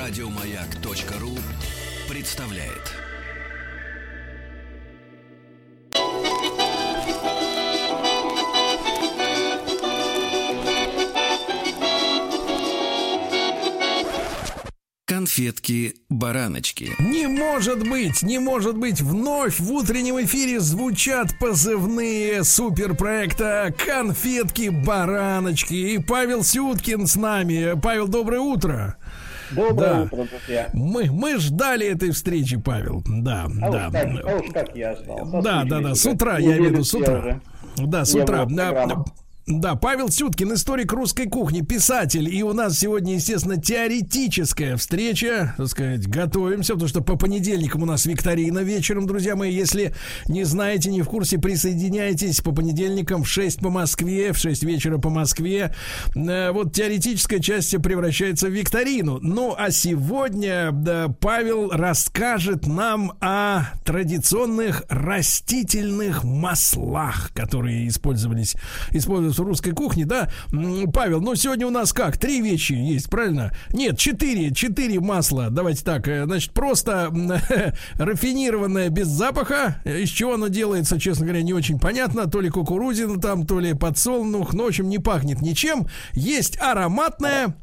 Радиомаяк.ру представляет. Конфетки-бараночки. Не может быть, не может быть, вновь в утреннем эфире звучат позывные суперпроекта «Конфетки-бараночки». И Павел Сюткин с нами. Павел, доброе утро. Доброе Да. утро, друзья. Мы, мы ждали этой встречи, Павел. Да, А да. уж как, а уж как я ждал. Да, да, да, с утра, я имею в виду, с утра. Да, с утра. Да, Павел Сюткин, историк русской кухни, писатель. И у нас сегодня, естественно, теоретическая встреча. Так сказать, готовимся, потому что по понедельникам у нас викторина вечером, друзья мои. Если не знаете, не в курсе, присоединяйтесь по понедельникам в 6 по Москве, в 6 вечера по Москве. Э, Вот теоретическая часть превращается в викторину. Ну, а сегодня да, Павел расскажет нам о традиционных растительных маслах, которые использовались, используются в русской кухне, да? Павел, ну сегодня у нас как? Три вещи есть, правильно? Нет, четыре, четыре масла. Давайте так, э, значит, просто рафинированное без запаха. Из чего оно делается, честно говоря, не очень понятно. То ли кукурузина там, то ли подсолнух. Ну, в общем, не пахнет ничем. Есть ароматное,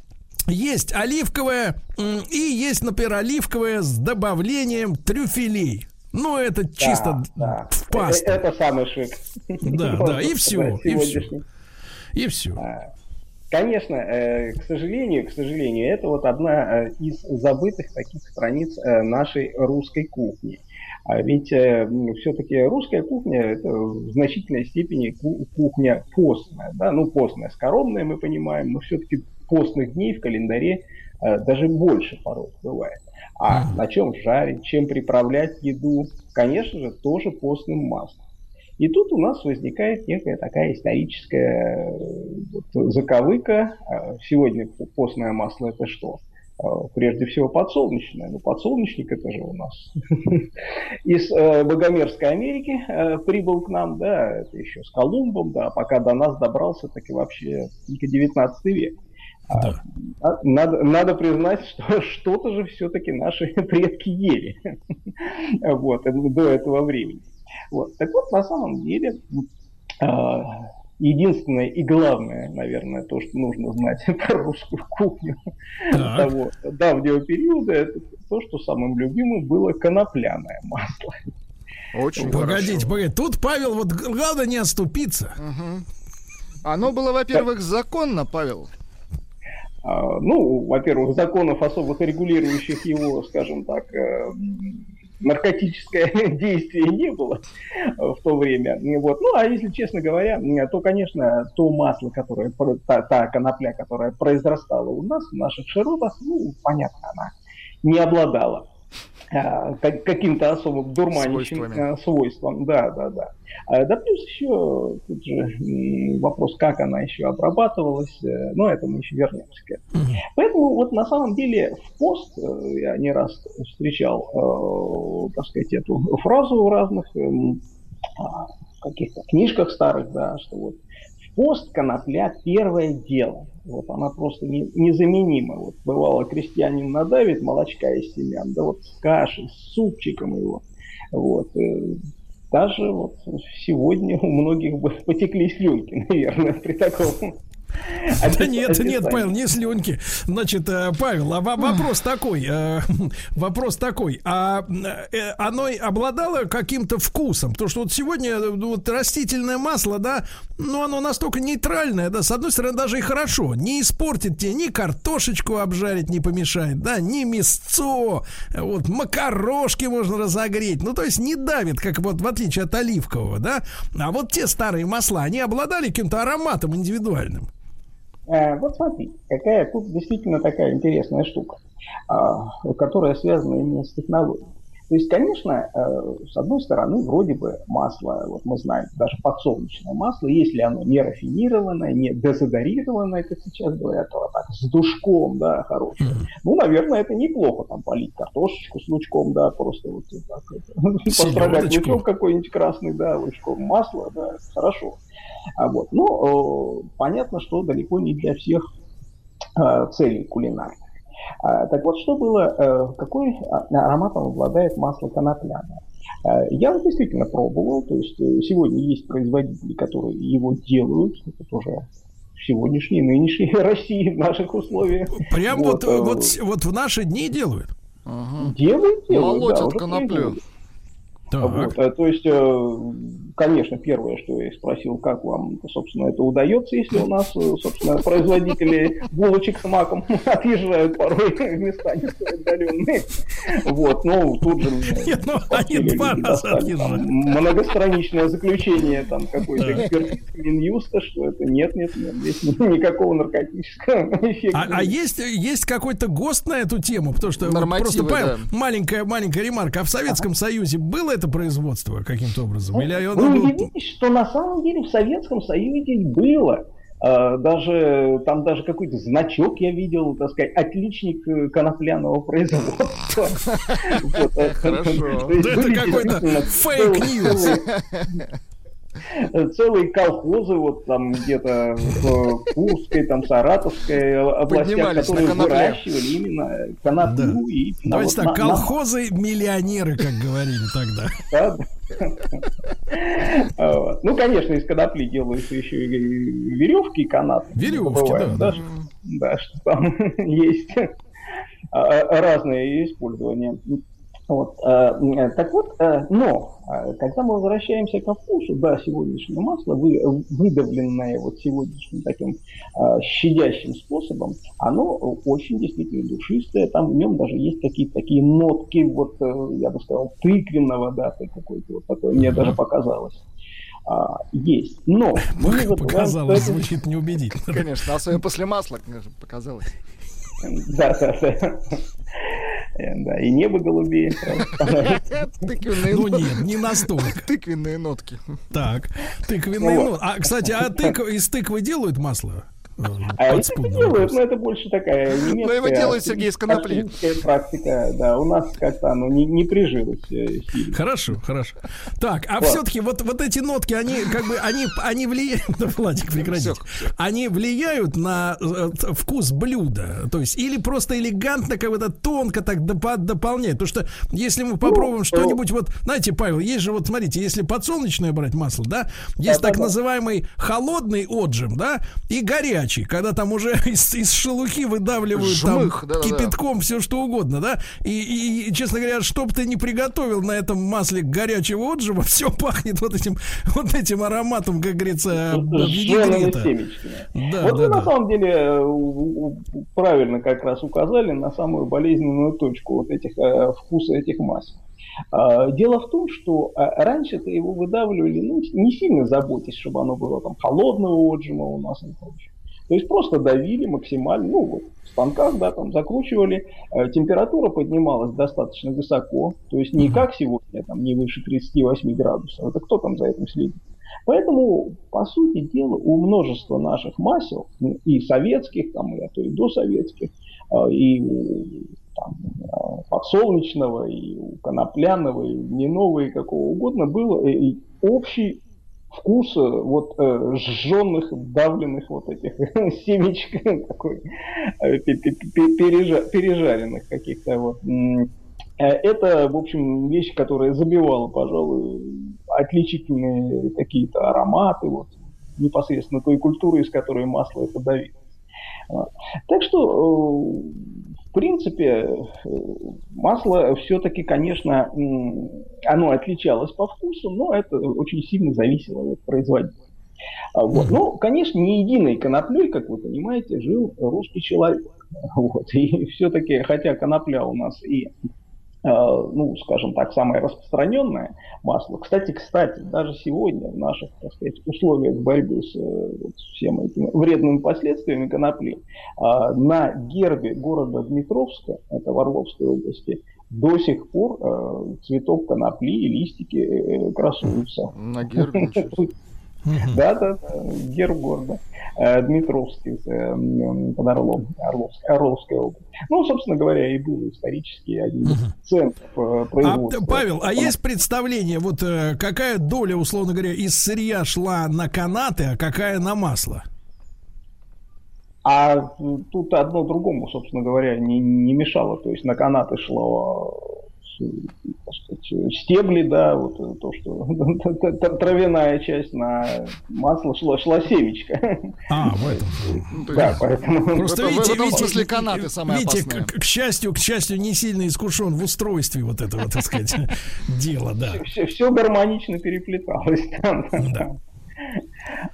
есть оливковое и есть, например, оливковое с добавлением трюфелей. Ну, это чисто да. в пасту. Э, Это самый шик. Да, да, и сказать, и всё. И все. А, Конечно, э, к сожалению, к сожалению, это вот одна э, из забытых таких страниц э, нашей русской кухни. А ведь все-таки русская кухня это в значительной степени ку- кухня постная, да, ну постная, скоромная мы понимаем, но все-таки постных дней в календаре даже больше порой бывает. А на чем жарить, чем приправлять еду, конечно же, тоже постным маслом. И тут у нас возникает некая такая историческая э, вот, заковыка. А Сегодня постное масло это что? А, Прежде всего подсолнечное. Ну, подсолнечник это же у нас из э, Богомерзкой Америки э, прибыл к нам, да, это еще с Колумбом, да, пока до нас добрался, так и вообще только 19 век. А, Да. а, Надо, надо признать, что что-то же все-таки наши предки ели вот, э, до этого времени. Вот. Так вот, на самом деле, а, единственное и главное, наверное, то, что нужно знать про русскую кухню Так. того давнего периода, это то, что самым любимым было конопляное масло. Очень Погодите, хорошо. погодите. Тут Павел, вот главное не оступиться. Мгм. Оно было, во-первых, законно, Павел. А, Ну, во-первых, законов особых регулирующих его, скажем так, э, наркотическое действие не было в то время. Вот. Ну, а если честно говоря, то, конечно, то масло, которое, та, та конопля, которая произрастала у нас, в наших широтах, ну, понятно, она не обладала как- каким-то особым дурманящим Свойствами. э, свойством. Да, да, да. А, Да плюс еще тут же вопрос, как она еще обрабатывалась, э, но это мы еще вернемся к этому. Поэтому вот на самом деле в пост э, я не раз встречал, э, так сказать, эту фразу в разных а, каких-то книжках старых, да, что вот в пост конопля первое дело. Вот она просто не- незаменима. Вот бывало, крестьянин надавит молочка из семян, да вот с кашей, с супчиком его. Вот. э, Даже вот сегодня у многих бы потекли слюнки, наверное, при таком. Да опис- нет, нет. Павел, не слюнки. Значит, э, Павел, а во- вопрос такой, э, вопрос такой, а э, оно обладало каким-то вкусом? Потому что вот сегодня вот растительное масло, да, ну оно настолько нейтральное, да, с одной стороны даже и хорошо, не испортит тебе ни картошечку обжарить не помешает, да, ни мясцо, вот макарошки можно разогреть, ну то есть не давит, как вот в отличие от оливкового, да, а вот те старые масла, они обладали каким-то ароматом индивидуальным. Э, Вот смотри, какая тут действительно такая интересная штука, а, которая связана именно с технологией. То есть, конечно, э, с одной стороны, вроде бы масло, вот мы знаем, даже подсолнечное масло, если оно не рафинированное, не дезодорированное, как сейчас говорят, то так, с душком, да, хорошее, ну, наверное, это неплохо, там, полить картошечку с лучком, да, просто вот так, это, построгать Селедочку. лучок какой-нибудь красный, да, лучком масла, да, хорошо. А вот. Но э, понятно, что далеко не для всех э, целей кулинарных. А, так вот, что было, э, какой ароматом обладает масло конопляное? Я вот действительно пробовал, то есть сегодня есть производители, которые его делают, это тоже сегодняшней, нынешней России в наших условиях. Прям вот, вот, вот, вот в наши дни делают? Ага. Делают, делают. Молотят да, коноплю. Вот, э, то есть, э, конечно, первое, что я спросил, как вам, собственно, это удается, если у нас, э, собственно, производители булочек с маком отъезжают порой в места не отдаленные. Вот, ну, тут же... Нет, ну, они два раза отъезжают. Многостраничное заключение там какой-то экспертизы Минюста, что это нет, нет, нет, здесь никакого наркотического эффекта. А, а есть, есть какой-то ГОСТ на эту тему? Потому что просто, Павел, маленькая, маленькая ремарка. А в Советском Союзе было это производство каким-то образом? Ну, Или вы было... удивитесь, что на самом деле в Советском Союзе было. А, даже там даже какой-то значок я видел, так сказать, отличник э, конопляного производства. Хорошо. Это какой-то fake news целые колхозы вот там где-то в Курской, там Саратовской областях, которые выращивали именно коноплю да. и есть вот так, на, колхозы-миллионеры, как говорили тогда. Ну, конечно, из конопли делаются еще и веревки и канаты. Веревки, да. Да, что там есть а, а, разные использования. Вот, э, э, так вот, э, но когда мы возвращаемся ко вкусу, да, сегодняшнее масло, вы, выдавленное вот сегодняшним таким э, щадящим способом, оно очень действительно душистое, там в нем даже есть какие-то такие нотки, вот, я бы сказал, тыквенного, да, какой-то вот такой, мне даже показалось. А, есть. Но мы не забываем, Показалось, это... звучит неубедительно. Конечно, особенно после масла показалось. Да, да, да. Да, и небо голубее. Тыквенные Ну нет, не настолько. Тыквенные нотки. Так, тыквенные нотки. А, кстати, а из тыквы делают масло? А это делают, но это больше такая немецкая... Но его делает Сергей из конопли. практика, да, у нас как-то оно не, не прижилось э, сильно. Хорошо, хорошо. Так, а вот. все-таки вот, вот эти нотки, они как бы, они, они влияют... Владик, прекратите. Они влияют на э, вкус блюда, то есть, или просто элегантно, как бы тонко так дополняет. Потому что если мы попробуем ну, что-нибудь, вот, знаете, Павел, есть же вот, смотрите, если подсолнечное брать масло, да, есть да, так да, называемый холодный отжим, да, и горячий горячий, когда там уже из, из шелухи выдавливают Жмых, там да, кипятком да. все что угодно, да? И, и, и, честно говоря, чтоб ты не приготовил на этом масле горячего отжима, все пахнет вот этим, вот этим ароматом, как говорится, винегрета. Да, вот да, вы да. на самом деле э, правильно как раз указали на самую болезненную точку вот этих э, вкуса этих масел. А, дело в том, что а, раньше-то его выдавливали, ну, не сильно заботясь, чтобы оно было там холодного отжима у нас и прочее. То есть просто давили максимально, ну вот в станках, да, там закручивали, э, температура поднималась достаточно высоко, то есть не как сегодня, там не выше 38 градусов, это кто там за этим следит. Поэтому, по сути дела, у множества наших масел, ну, и советских, там, и, а то и досоветских, э, и там, э, подсолнечного, и у конопляного, и льняного, и какого угодно, было и общий вкуса вот э, жженных, давленных вот этих семечек такой, э, пережа, пережаренных каких-то вот. Э, это, в общем, вещь, которая забивала, пожалуй, отличительные какие-то ароматы, вот, непосредственно той культуры, из которой масло это давит. Так что, э, принципе, э, масло все-таки, конечно, оно отличалось по вкусу, но это очень сильно зависело от производителя. А вот. Ну, конечно, не единой коноплей, как вы понимаете, жил русский человек. Вот. И все-таки, хотя конопля у нас и ну, скажем так, самое распространенное масло. Кстати, кстати, даже сегодня в наших, так сказать, условиях борьбы с э, вот, всеми этими вредными последствиями конопли, э, на гербе города Дмитровска, это в Орловской области, до сих пор цветок конопли и листики красуются. На гербе? Да, да, герб города. Э, Дмитровский э, под Орлом, Орловская, Орловская область. Ну, собственно говоря, и был исторически один из центров э, производства. А, Павел, а есть представление, вот какая доля, условно говоря, из сырья шла на канаты, а какая на масло? А тут одно другому, собственно говоря, не, не мешало. То есть на канаты шло сказать, стебли, да, вот то, что травяная часть на масло шла, шла семечка. А, в этом. Да, поэтому... Просто в, видите, в этом смысле канаты самые видите, опасные. К, к счастью, к счастью, не сильно искушен в устройстве вот этого, так сказать, дела, да. Все, все гармонично переплеталось там. Да.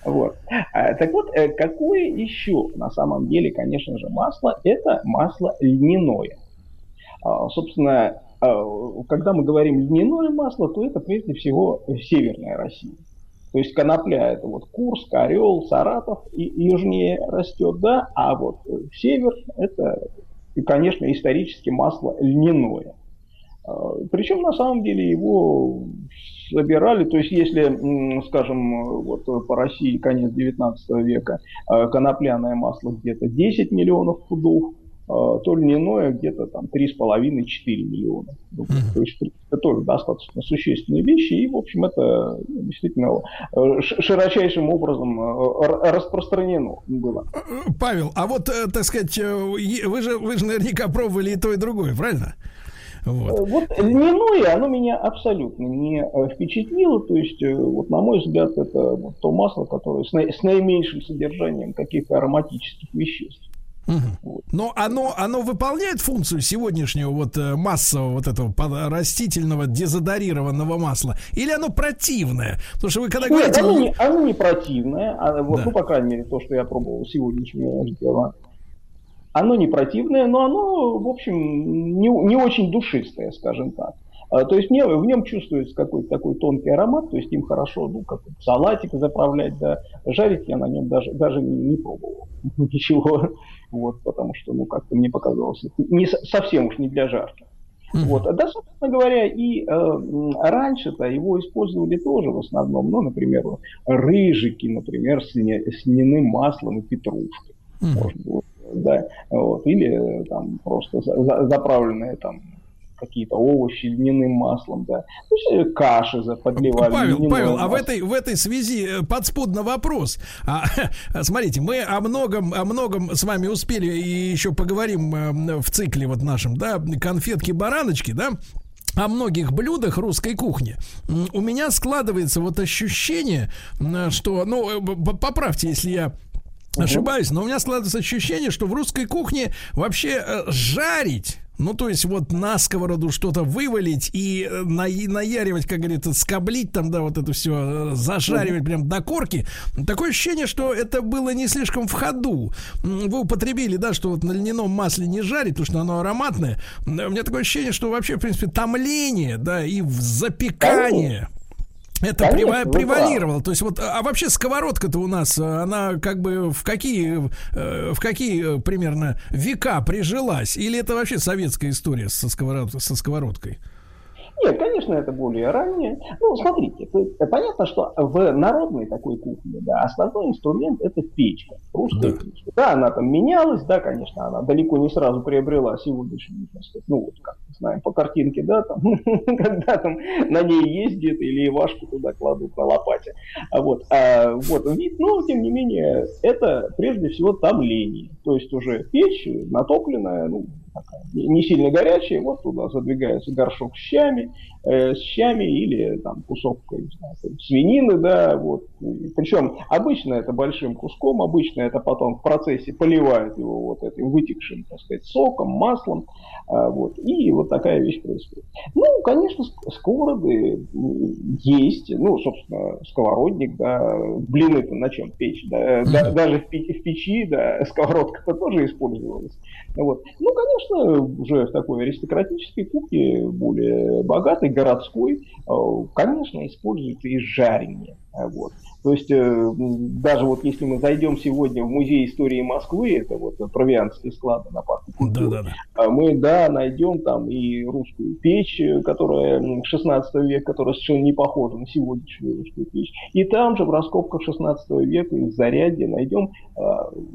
Вот. А, так вот, э, какое еще на самом деле, конечно же, масло? Это масло льняное. А, собственно, когда мы говорим льняное масло, то это прежде всего северная Россия. То есть конопля это вот Курск, Орел, Саратов и южнее растет, да, а вот север это, конечно, исторически масло льняное. Причем на самом деле его собирали, то есть если, скажем, вот по России конец 19 века э, конопляное масло где-то 10 миллионов пудов, э, то льняное где-то там 3,5-4 миллиона. То есть это тоже достаточно существенные вещи, и, в общем, это действительно э, широчайшим образом распространено было. Павел, а вот, так сказать, вы же, вы же наверняка пробовали и то, и другое, правильно? Вот. Э, вот льняное, оно меня абсолютно не э, впечатлило. То есть, э, вот на мой взгляд, это вот то масло, которое с, на, с наименьшим содержанием каких-то ароматических веществ. Угу. Но оно, оно выполняет функцию сегодняшнего вот массового вот этого растительного дезодорированного масла? Или оно противное? Потому что вы когда Нет, говорите... Оно не, оно не противное, а, вот, да. ну, по крайней мере, то, что я пробовал сегодняшнего дела. Оно не противное, но оно, в общем, не, не очень душистое, скажем так. А, то есть мне, в нем чувствуется какой-то такой тонкий аромат, то есть им хорошо, ну, как салатик заправлять, да, жарить я на нем даже, даже не, не пробовал ничего, вот, потому что, ну, как-то мне показалось, не совсем уж не для жарки. Вот. Да, собственно говоря, и э, раньше-то его использовали тоже в основном, ну, например, рыжики, например, с, не, с льняным маслом и петрушкой. Mm-hmm. Можно было да, вот, или э, там просто за, заправленные там какие-то овощи льняным маслом, да. Э, каши подливали. Павел, Павел, а в этой, в этой связи э, подспудно вопрос. А, смотрите, мы о многом, о многом с вами успели и еще поговорим в цикле вот нашем, да, конфетки-бараночки, да, о многих блюдах русской кухни. У меня складывается вот ощущение, что, ну, поправьте, если я ошибаюсь, но у меня складывается ощущение, что в русской кухне вообще э, жарить ну, то есть вот на сковороду что-то вывалить и э, на, наяривать, как говорится, скоблить там, да, вот это все, э, зажаривать прям до корки. Такое ощущение, что это было не слишком в ходу. Вы употребили, да, что вот на льняном масле не жарить, потому что оно ароматное. У меня такое ощущение, что вообще, в принципе, томление, да, и запекание... Это Конечно, превалировало. То есть вот, а вообще сковородка-то у нас, она как бы в какие, э, в какие э, примерно века прижилась? Или это вообще советская история со, сковород, со сковородкой? Нет, конечно, это более раннее. Ну, смотрите, то, понятно, что в народной такой кухне, да, основной инструмент это печка. Русская да. печка. Да, она там менялась, да, конечно, она далеко не сразу приобрела сегодняшнюю, так ну, вот как мы знаем по картинке, да, там, когда там на ней ездит или Ивашку туда кладут на лопате. А вот, а, вот вид, но тем не менее, это прежде всего томление. То есть уже печь натопленная, ну, не сильно горячие, вот туда задвигается горшок с щами, э, с щами или там кусок не знаю, свинины, да, вот. Причем обычно это большим куском, обычно это потом в процессе поливают его вот этим вытекшим, так сказать, соком, маслом, а, вот. И вот такая вещь происходит. Ну, конечно, сковороды есть, ну, собственно, сковородник, да, блины-то на чем печь, да, да даже в печи, да, сковородка-то тоже использовалась. Вот. Ну, конечно, уже в такой аристократической кухне, более богатой, городской, э, конечно, используется и жарение. Вот. То есть э, даже вот если мы зайдем сегодня в музей истории Москвы, это вот провианские склады на парке культуры, да, да, да. мы, да, найдем там и русскую печь, которая 16 века, которая совершенно не похожа на сегодняшнюю русскую печь. И там же в раскопках 16 века из зарядья найдем э,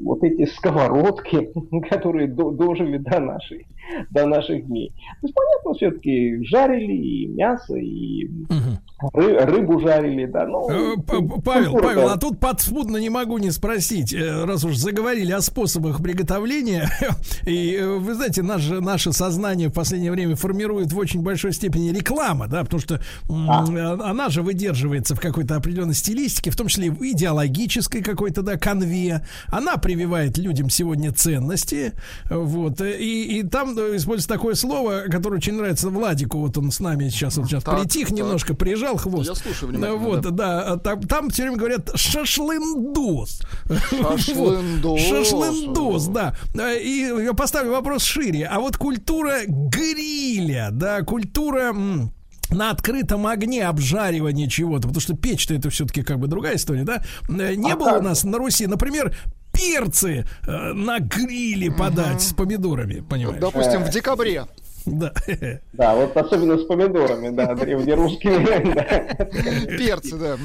вот эти сковородки, которые до, дожили до нашей, до наших дней. То есть, понятно, все-таки жарили и мясо, и угу Ры, рыбу жарили, да. Ну, э, Павел, Павел, а тут подспудно не могу не спросить, э, раз уж заговорили о способах приготовления, и э, вы знаете, наше, наше сознание в последнее время формирует в очень большой степени реклама, да, потому что а. она же выдерживается в какой-то определенной стилистике, в том числе в идеологической какой-то, да, конве. Она прививает людям сегодня ценности, вот, и, и там используется такое слово, которое очень нравится Владику, вот он с нами сейчас, вот сейчас так, притих так. немножко, поджал хвост. Я слушаю внимательно. Вот, да, да там, там все время говорят шашлындос. Шашлындос. Шашлындос, да. И я поставлю вопрос шире. А вот культура гриля, да, культура на открытом огне обжаривание чего-то, потому что печь-то это все-таки как бы другая история, да? Э, не а было как? у нас на Руси, например, перцы э, на гриле подать угу. с помидорами, понимаешь? Допустим, в декабре. Да. Да, вот особенно с помидорами, да, древнерусскими. Перцы, да.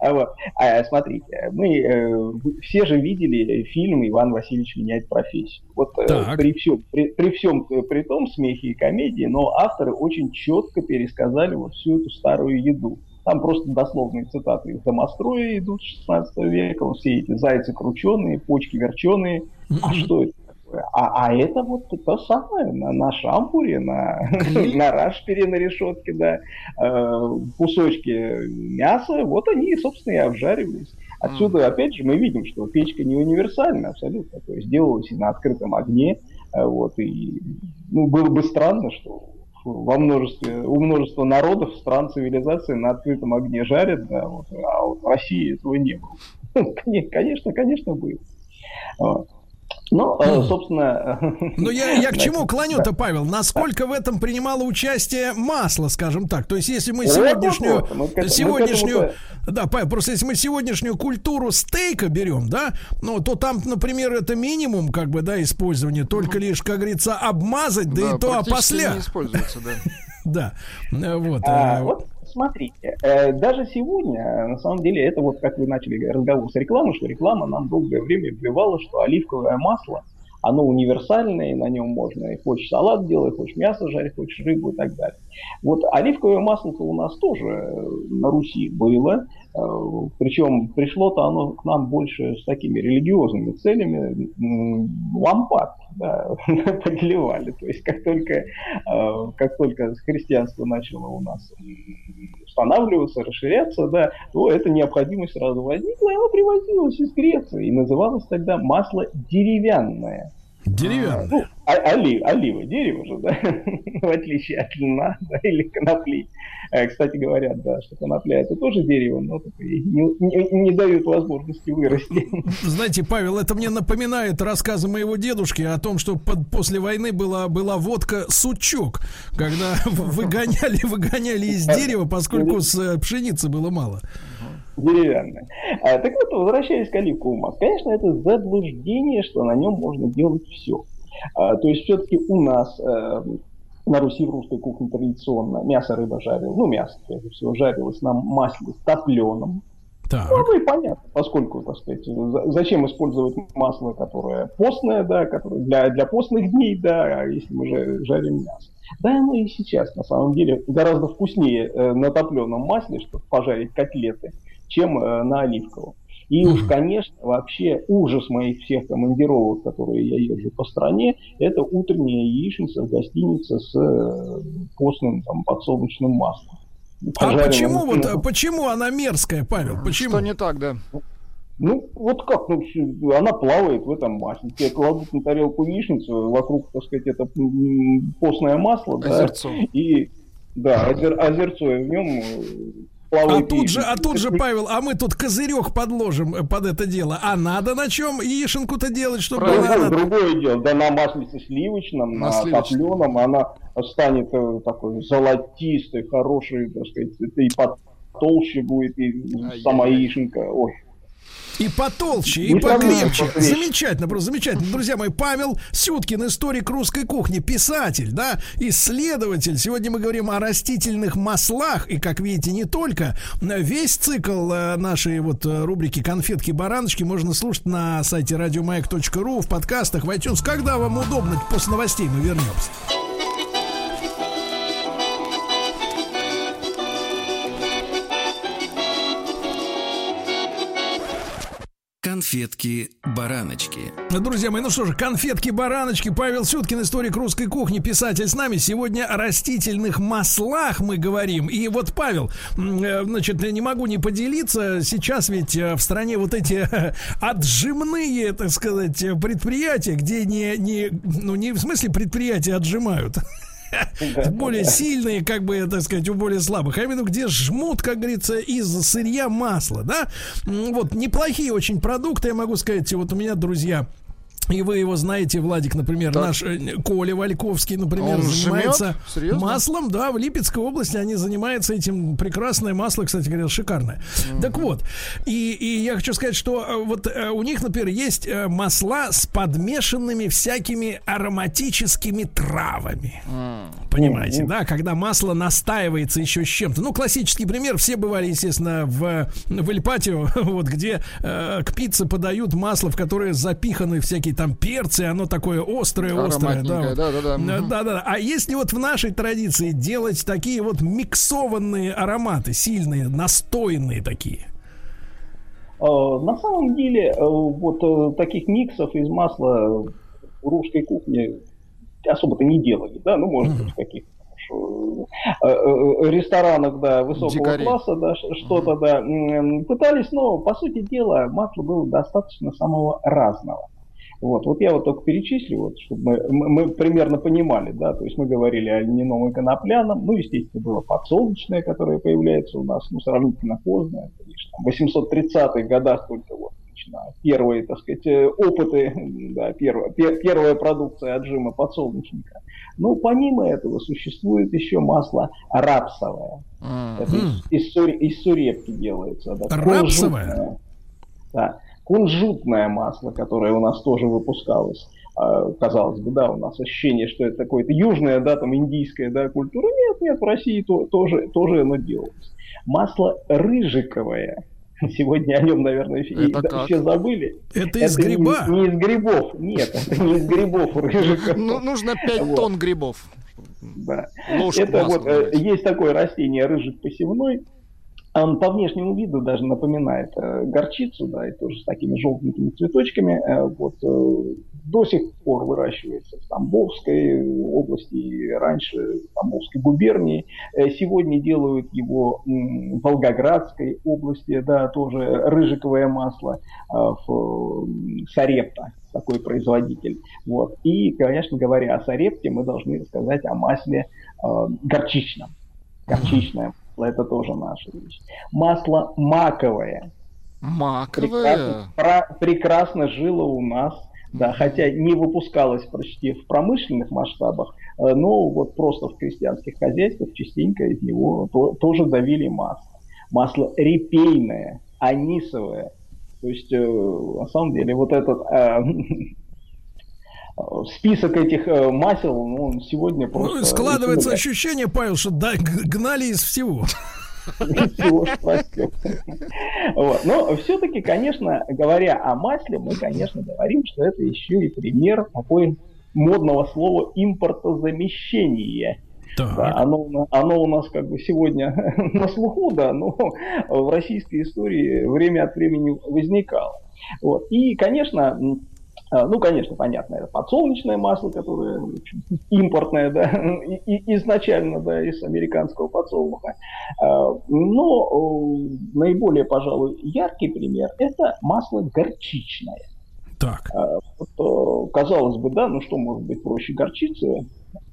А вот, а, смотрите, мы э, все же видели фильм «Иван Васильевич меняет профессию». Вот э, при всем, при, при всем э, при том смехе и комедии, но авторы очень четко пересказали вот всю эту старую еду. Там просто дословные цитаты из домостроя идут с 16 века, все эти зайцы крученые, почки верченые. А что это? А, а это вот то самое, на, на шампуре, на, на рашпере на решетке, да, э, кусочки мяса, вот они, собственно, и обжаривались. Отсюда, опять же, мы видим, что печка не универсальна абсолютно, то есть делалась и на открытом огне, э, вот, и, ну, было бы странно, что во множестве, у множества народов, стран, цивилизации на открытом огне жарят, да, вот, а вот в России этого не было. Конечно, конечно, было. Вот. Ну, э, собственно... Ну, я, я к чему клоню-то, Павел? Насколько в этом принимало участие масло, скажем так? То есть, если мы сегодняшнюю... сегодняшнюю да, Павел, просто если мы сегодняшнюю культуру стейка берем, да, ну, то там, например, это минимум, как бы, да, использования, только лишь, как говорится, обмазать, да, да и то опосля. не используется, да. Да, э, вот. А, э, вот смотрите, э, даже сегодня, на самом деле, это вот как вы начали разговор с рекламой, что реклама нам долгое время вбивала, что оливковое масло, оно универсальное, на нем можно и хочешь салат делать, хочешь мясо жарить, хочешь рыбу и так далее. Вот оливковое масло-то у нас тоже на Руси было, Э, Причем пришло-то оно к нам больше с такими религиозными целями. Лампад да, подливали. То есть как только, э, как только христианство начало у нас устанавливаться, расширяться, да, то эта необходимость сразу возникла, и оно привозилось из Греции. И называлось тогда масло деревянное. Деревянное. Ну, а, олив, олива, дерево же, да, в отличие от льна да, или конопли. Э, кстати, говорят, да, что конопля это тоже дерево, но не, не, не дают возможности вырасти. Знаете, Павел, это мне напоминает рассказы моего дедушки о том, что под, после войны была, была водка сучок, когда выгоняли, выгоняли из дерева, поскольку с э, пшеницы было мало деревянная. А, так вот, возвращаясь к оливковому маслу, конечно, это заблуждение, что на нем можно делать все. А, то есть все-таки у нас э, на Руси в русской кухне традиционно мясо, рыба жарилось, ну мясо, прежде всего, жарилось на масле топленом. Так. Ну, и понятно, поскольку, так сказать, зачем использовать масло, которое постное, да, которое для, для постных дней, да, если мы жарим мясо. Да, ну и сейчас, на самом деле, гораздо вкуснее э, на топленом масле, чтобы пожарить котлеты, чем э, на оливковом. И уж, конечно, вообще ужас моих всех командировок, которые я езжу по стране, это утренняя яичница в гостинице с э, постным там, подсолнечным маслом. А почему вот, а почему она мерзкая, Павел? Почему? Что не так, да? Ну, вот как, ну, она плавает в этом масле. Тебе кладут на тарелку яичницу, вокруг, так сказать, это постное масло, озерцо. да, и да, озер, озерцо, и в нем э, а тут же, а тут же, Павел, а мы тут козырек подложим э, под это дело. А надо на чем яишенку-то делать, чтобы Другое, она... другое дело. Да на маслице сливочном, на, на топленом она станет э, такой золотистой, хорошей, так сказать, и потолще будет, и сама яишенка. Ой, и потолще, и покрепче. Замечательно, просто замечательно. Друзья мои, Павел Сюткин, историк русской кухни, писатель, да, исследователь. Сегодня мы говорим о растительных маслах, и, как видите, не только. Весь цикл э, нашей вот э, рубрики «Конфетки-бараночки» можно слушать на сайте радиомаяк.ру, в подкастах, в iTunes. Когда вам удобно, после новостей мы вернемся. Конфетки-бараночки. Друзья мои, ну что же, конфетки-бараночки. Павел Сюткин, историк русской кухни, писатель с нами. Сегодня о растительных маслах мы говорим. И вот, Павел, э, значит, не могу не поделиться. Сейчас ведь э, в стране вот эти отжимные, так сказать, предприятия, где не, не, ну не в смысле предприятия отжимают, более сильные, как бы, так сказать, у более слабых, а именно где жмут, как говорится, из сырья масла, да? Вот, неплохие очень продукты, я могу сказать, вот у меня, друзья, и вы его знаете, Владик, например, так. наш э, Коля Вальковский, например, Он занимается маслом, да, в Липецкой области они занимаются этим. Прекрасное масло, кстати говоря, шикарное. Mm-hmm. Так вот, и, и я хочу сказать, что э, вот э, у них, например, есть масла с подмешанными всякими ароматическими травами. Mm. Понимаете, mm-hmm. да, когда масло настаивается еще с чем-то. Ну, классический пример, все бывали, естественно, в, в Эльпатио, вот где э, к пицце подают масло, в которое запиханы всякие всякие там перцы, оно такое острое, острое. Да, да, да, да. да, да. А если вот в нашей традиции делать такие вот миксованные ароматы, сильные, настойные такие? А, на самом деле, э, вот э, таких миксов из масла в русской кухне особо-то не делали, да, ну, может быть, в каких-то э, ресторанах, да, высокого Дикари. класса, да, что-то, да, пытались, но, по сути дела, масла было достаточно самого разного. Вот, вот я вот только перечислю, вот, чтобы мы, мы, мы примерно понимали, да, то есть мы говорили о льняном и конопляном, ну, естественно, было подсолнечное, которое появляется у нас, ну, сравнительно поздно, конечно, в 830-х годах только вот начинают первые, так сказать, э, опыты, да, первая, пер, первая продукция отжима подсолнечника. Но помимо этого существует еще масло рапсовое. Mm-hmm. Это из, из, из сурепки делается. Да, рапсовое? Да кунжутное масло, которое у нас тоже выпускалось. А, казалось бы, да, у нас ощущение, что это такое-то южное, да, там индийская, да, культура. Нет, нет, в России то, тоже, тоже оно делалось. Масло рыжиковое. Сегодня о нем, наверное, это все забыли. Это из это гриба? Не, не из грибов, нет, это не из грибов рыжиковое. Ну, нужно 5 вот. тонн грибов. Да. Ложку это вот, э, есть такое растение рыжик посевной, он по внешнему виду даже напоминает э, горчицу, да, и тоже с такими желтенькими цветочками. Э, вот, э, до сих пор выращивается в Тамбовской области и раньше в Тамбовской губернии. Сегодня делают его в Волгоградской области, да, тоже рыжиковое масло в Сарепта такой производитель. Вот. И, конечно, говоря о Сарепте, мы должны рассказать о масле горчичном. Горчичное это тоже наша вещь. Масло маковое. Маковое? Прекрасно, про, прекрасно жило у нас, да, хотя не выпускалось почти в промышленных масштабах, э, но вот просто в крестьянских хозяйствах частенько из него то, тоже давили масло. Масло репейное, анисовое. То есть, э, на самом деле, вот этот э, список этих э, масел, ну, он сегодня ну, просто... Ну, складывается ощущение, Павел, что да, гнали из всего. всего, вот. Но все-таки, конечно, говоря о масле, мы, конечно, говорим, что это еще и пример такой модного слова импортозамещения. Да, оно, оно у нас как бы сегодня на слуху, да, но в российской истории время от времени возникало. Вот. И, конечно, ну, конечно, понятно, это подсолнечное масло, которое общем, импортное, да, и, изначально, да, из американского подсолнуха. А, но наиболее, пожалуй, яркий пример – это масло горчичное. Так. А, вот, казалось бы, да, ну что может быть проще горчицы?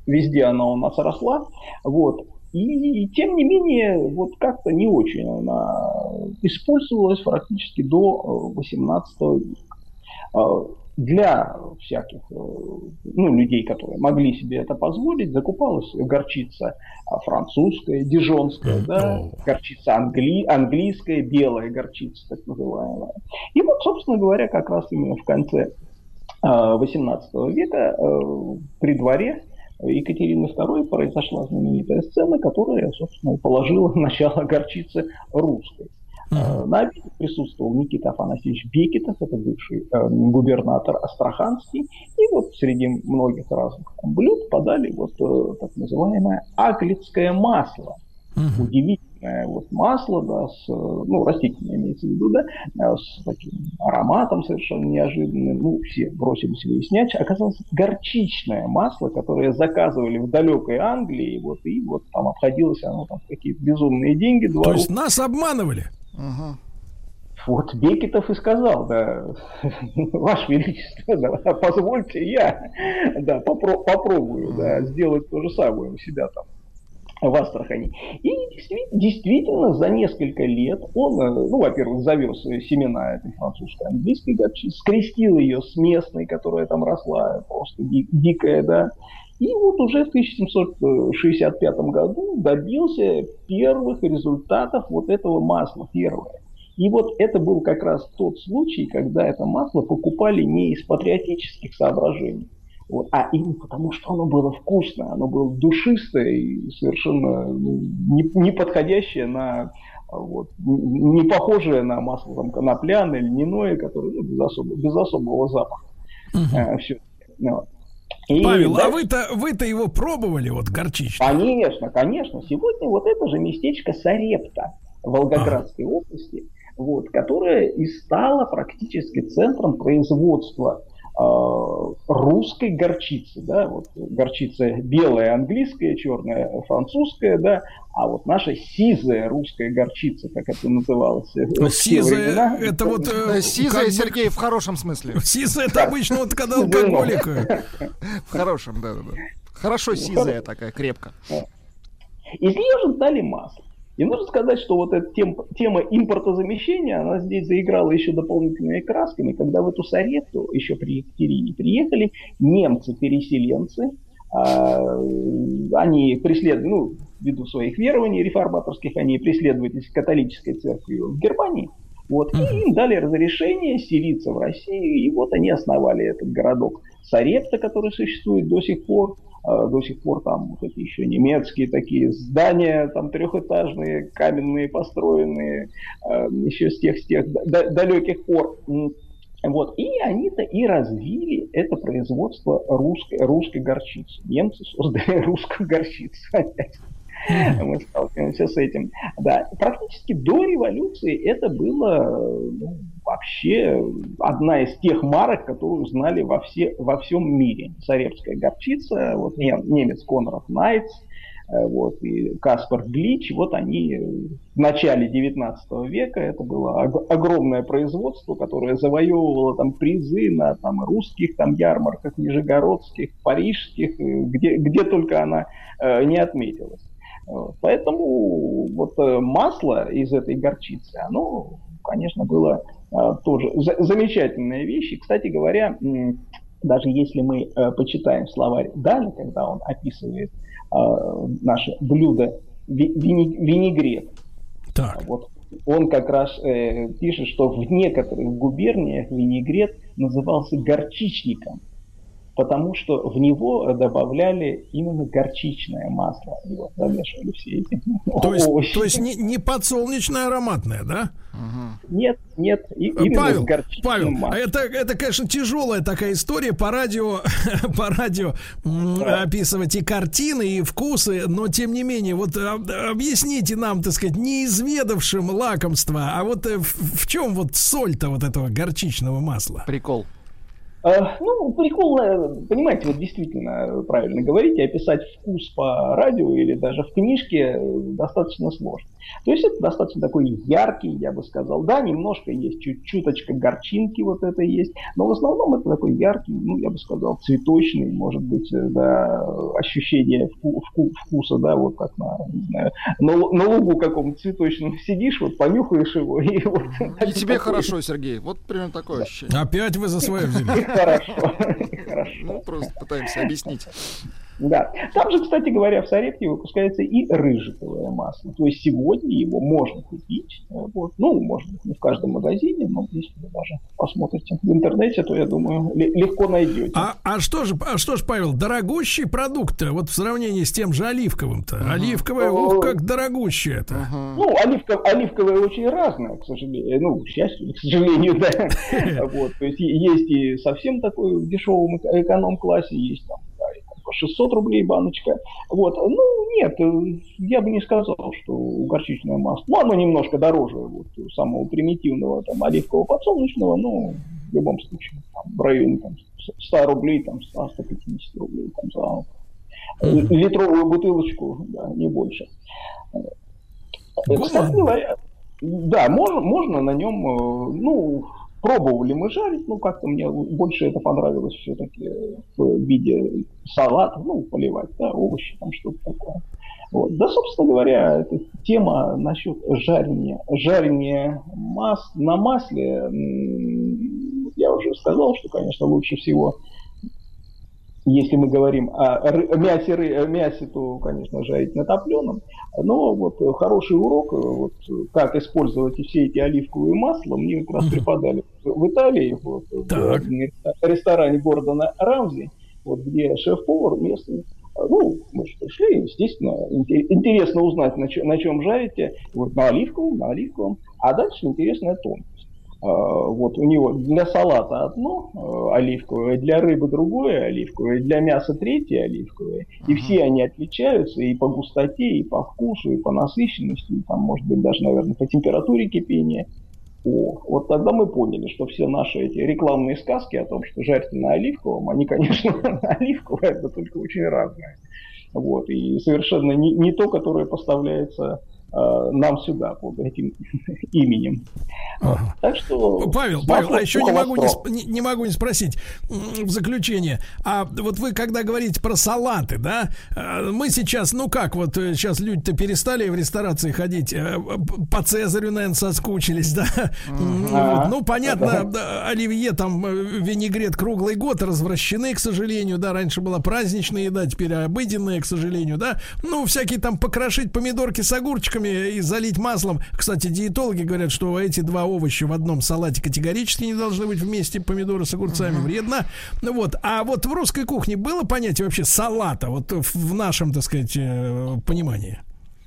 Везде она у нас росла. Вот. И, тем не менее, вот как-то не очень она использовалась практически до 18 века для всяких э, ну, людей, которые могли себе это позволить, закупалась горчица а, французская, дижонская, да, горчица англи, английская, белая горчица, так называемая. И вот, собственно говоря, как раз именно в конце 18 а, века э, при дворе Екатерины II произошла знаменитая сцена, которая, собственно, положила начало горчицы русской. Uh-huh. На обеде присутствовал Никита Афанасьевич Бекетов, это бывший э, губернатор Астраханский. И вот среди многих разных блюд подали вот э, так называемое аглицкое масло. Uh-huh. Удивительно растительное вот масло, да, с, ну, растительное имеется в виду, да, э, с таким ароматом совершенно неожиданным. Ну, все бросились выяснять. Оказалось, горчичное масло, которое заказывали в далекой Англии, вот, и вот там обходилось оно там какие-то безумные деньги. То есть нас обманывали? Ага. Вот Бекетов и сказал, да, Ваше Величество, да, позвольте я, да, попро- попробую, да, сделать то же самое у себя там в Астрахани. И действительно, за несколько лет он, э, ну, во-первых, завез семена этой французской английской горчицы, скрестил ее с местной, которая там росла, просто дикая, да, и вот уже в 1765 году добился первых результатов вот этого масла, первое. И вот это был как раз тот случай, когда это масло покупали не из патриотических соображений, вот, а именно потому, что оно было вкусное, оно было душистое и совершенно ну, не, не подходящее на вот, не похожее на масло там, конопляное, льняное, которое ну, без, особо, без особого запаха. Угу. А, все. Вот. И Павел, дальше... а вы-то вы-то его пробовали, вот горчичный? Конечно, конечно. Сегодня вот это же местечко Сарепта в Волгоградской а. области вот, которая и стала практически центром производства русской горчицы, да, вот горчица белая английская, черная французская, да, а вот наша сизая русская горчица, как это называлось. Сизая, времена, это вот... Э, сизая, как... Сергей, в хорошем смысле. Сизая, это обычно вот когда алкоголик. В хорошем, да-да-да. Хорошо сизая такая, крепко. Из нее же стали масло. И нужно сказать, что вот эта тем, тема импортозамещения, она здесь заиграла еще дополнительными красками, когда в эту Саретту еще при Екатерине приехали немцы-переселенцы, а, они преследовали, ну, ввиду своих верований реформаторских, они преследовались католической церковью в Германии, вот, и им дали разрешение селиться в России, и вот они основали этот городок Сарепта, который существует до сих пор, до сих пор там вот эти еще немецкие такие здания, там трехэтажные, каменные, построенные, а, еще с тех, с тех далеких пор. Вот. И они-то и развили это производство русской, русской горчицы. Немцы создали русскую горчицу опять. Мы сталкиваемся с этим. Да, практически до революции это было ну, вообще одна из тех марок, которую знали во, все, во всем мире. Царевская горчица, вот немец Конрад Найтс, э, вот, и Каспар Глич, вот они в начале 19 века, это было огромное производство, которое завоевывало там призы на там, русских там ярмарках, нижегородских, парижских, э, где, где только она э, не отметилась. Поэтому вот э, масло из этой горчицы, оно, конечно, было а, тоже замечательная вещь. И, кстати говоря, даже если мы э, почитаем словарь Дали, когда он описывает а, наше блюдо винегрет, так. вот он как раз э, пишет, что в некоторых губерниях винегрет назывался горчичником потому что в него добавляли именно горчичное масло. И вот замешивали все эти то есть, овощи. То есть не, не подсолнечное ароматное, да? Нет, нет. И, Павел, Павел, маслом. это, это, конечно, тяжелая такая история по радио, по радио да. описывать и картины, и вкусы, но тем не менее, вот объясните нам, так сказать, неизведавшим лакомства, а вот э, в, в чем вот соль-то вот этого горчичного масла? Прикол. Э, ну, прикол, понимаете, вот действительно правильно говорите, описать вкус по радио или даже в книжке достаточно сложно. То есть это достаточно такой яркий, я бы сказал. Да, немножко есть чуть чуточка горчинки вот это есть, но в основном это такой яркий, ну, я бы сказал, цветочный, может быть, э, да, ощущение вку, вку, вкуса, да, вот как на, не знаю, на, на лугу каком-то цветочном сидишь, вот понюхаешь его. И, вот, и тебе такой... хорошо, Сергей, вот примерно такое ощущение. Опять вы за свое взяли. Хорошо, хорошо. Ну, просто пытаемся объяснить. Да. Там же, кстати говоря, в Сарепте выпускается и рыжиковое масло. То есть сегодня его можно купить. Э, вот. Ну, может быть, не в каждом магазине, но если вы даже посмотрите в интернете, то, я думаю, легко найдете. А, а что же, а что же, Павел, дорогущий продукт вот в сравнении с тем же оливковым-то? Uh-huh. Оливковое, ух, как дорогущее это. Uh-huh. Ну, оливков, оливковое очень разное, к сожалению. Ну, к счастью, к сожалению, да. Вот. То есть есть и совсем такой в дешевом эконом-классе, есть там по 600 рублей баночка. Вот. Ну, нет, я бы не сказал, что горчичное масло. Ну, оно немножко дороже вот, самого примитивного там, оливкового подсолнечного, но в любом случае там, в районе там, 100 рублей, там, 100-150 рублей там, за литровую бутылочку, да, не больше. Кстати говоря, да, можно, можно на нем, ну, Пробовали мы жарить, но как-то мне больше это понравилось все-таки в виде салата, ну, поливать, да, овощи, там что-то такое. Вот. Да, собственно говоря, эта тема насчет жарения. Жарения мас... на масле, я уже сказал, что, конечно, лучше всего если мы говорим о мясе, мясе, то, конечно, жарить на топленом. Но вот хороший урок, вот, как использовать все эти оливковые масла, мне как раз преподали в Италии, вот, так. в ресторане Гордона Рамзи, вот, где шеф-повар местный ну, мы же пришли, естественно, интересно узнать, на, чем, на чем жарите. Вот на оливковом, на оливковом. А дальше интересная тонкость. А, вот у него для салата одно э, оливковое, для рыбы другое оливковое, для мяса третье оливковое. И все они отличаются и по густоте, и по вкусу, и по насыщенности, и там, может быть, даже, наверное, по температуре кипения. О, вот тогда мы поняли, что все наши эти рекламные сказки о том, что жарьте на оливковом, они, конечно, на оливковое, это только очень разные. Вот, и совершенно не, не то, которое поставляется нам сюда под этим именем. Ага. Так что... Павел, Павел, а еще не могу не, не могу не спросить в заключение. А вот вы когда говорите про салаты, да, э, мы сейчас, ну как, вот сейчас э, люди-то перестали в ресторации ходить, по Цезарю, наверное, соскучились, да? Вот, ну, понятно, да, оливье, там, винегрет круглый год развращены, к сожалению, да, раньше была праздничная еда, теперь обыденная, к сожалению, да. Ну, всякие там покрошить помидорки с огурчиком огурчиками и залить маслом. Кстати, диетологи говорят, что эти два овоща в одном салате категорически не должны быть вместе, помидоры с огурцами, uh-huh. вредно. Ну вот, а вот в русской кухне было понятие вообще салата, вот в нашем, так сказать, э, понимании?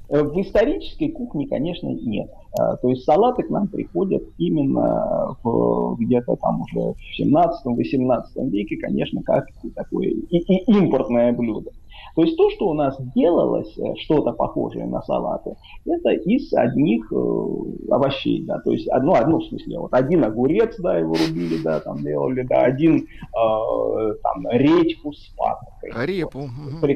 Э, в исторической кухне, конечно, нет. А, то есть салаты к нам приходят именно в, где-то там уже в 17-18 веке, конечно, как такое и, и импортное блюдо. То есть то, что у нас делалось, э, что-то похожее на салаты, это из одних э, овощей, да, то есть одно, одно в смысле, вот один огурец, да, его рубили, да, там делали, да, один э, там редьку с паприкой. Репу. Вот,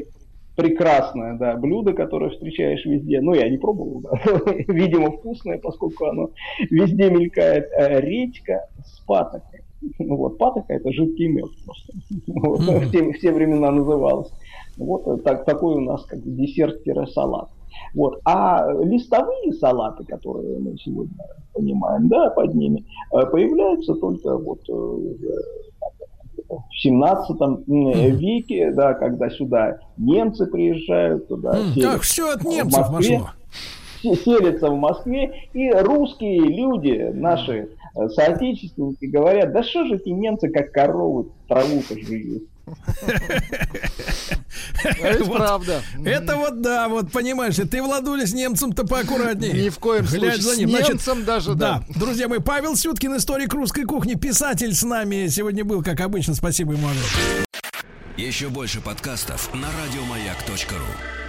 прекрасное, да, блюдо, которое встречаешь везде. Ну, я не пробовал, да. видимо, вкусное, поскольку оно везде мелькает. Э, редька с патокой. Ну, вот, патока это жидкий мед просто. Вот, в, те, в те времена называлось. Вот э, так, такой у нас как десерт-салат. Вот. А листовые салаты, которые мы сегодня понимаем, да, под ними, э, появляются только вот в 17 веке, да, когда сюда немцы приезжают, туда mm, так, все от немцев пошло. Селятся в Москве, и русские люди, наши э, соотечественники, говорят, да что же эти немцы, как коровы, траву-то жуют. Это правда. Это вот да, вот понимаешь, ты Владуля с немцем-то поаккуратнее. Ни в коем случае. С немцем даже, да. Друзья мои, Павел Сюткин, историк русской кухни, писатель с нами сегодня был, как обычно. Спасибо ему. Еще больше подкастов на радиомаяк.ру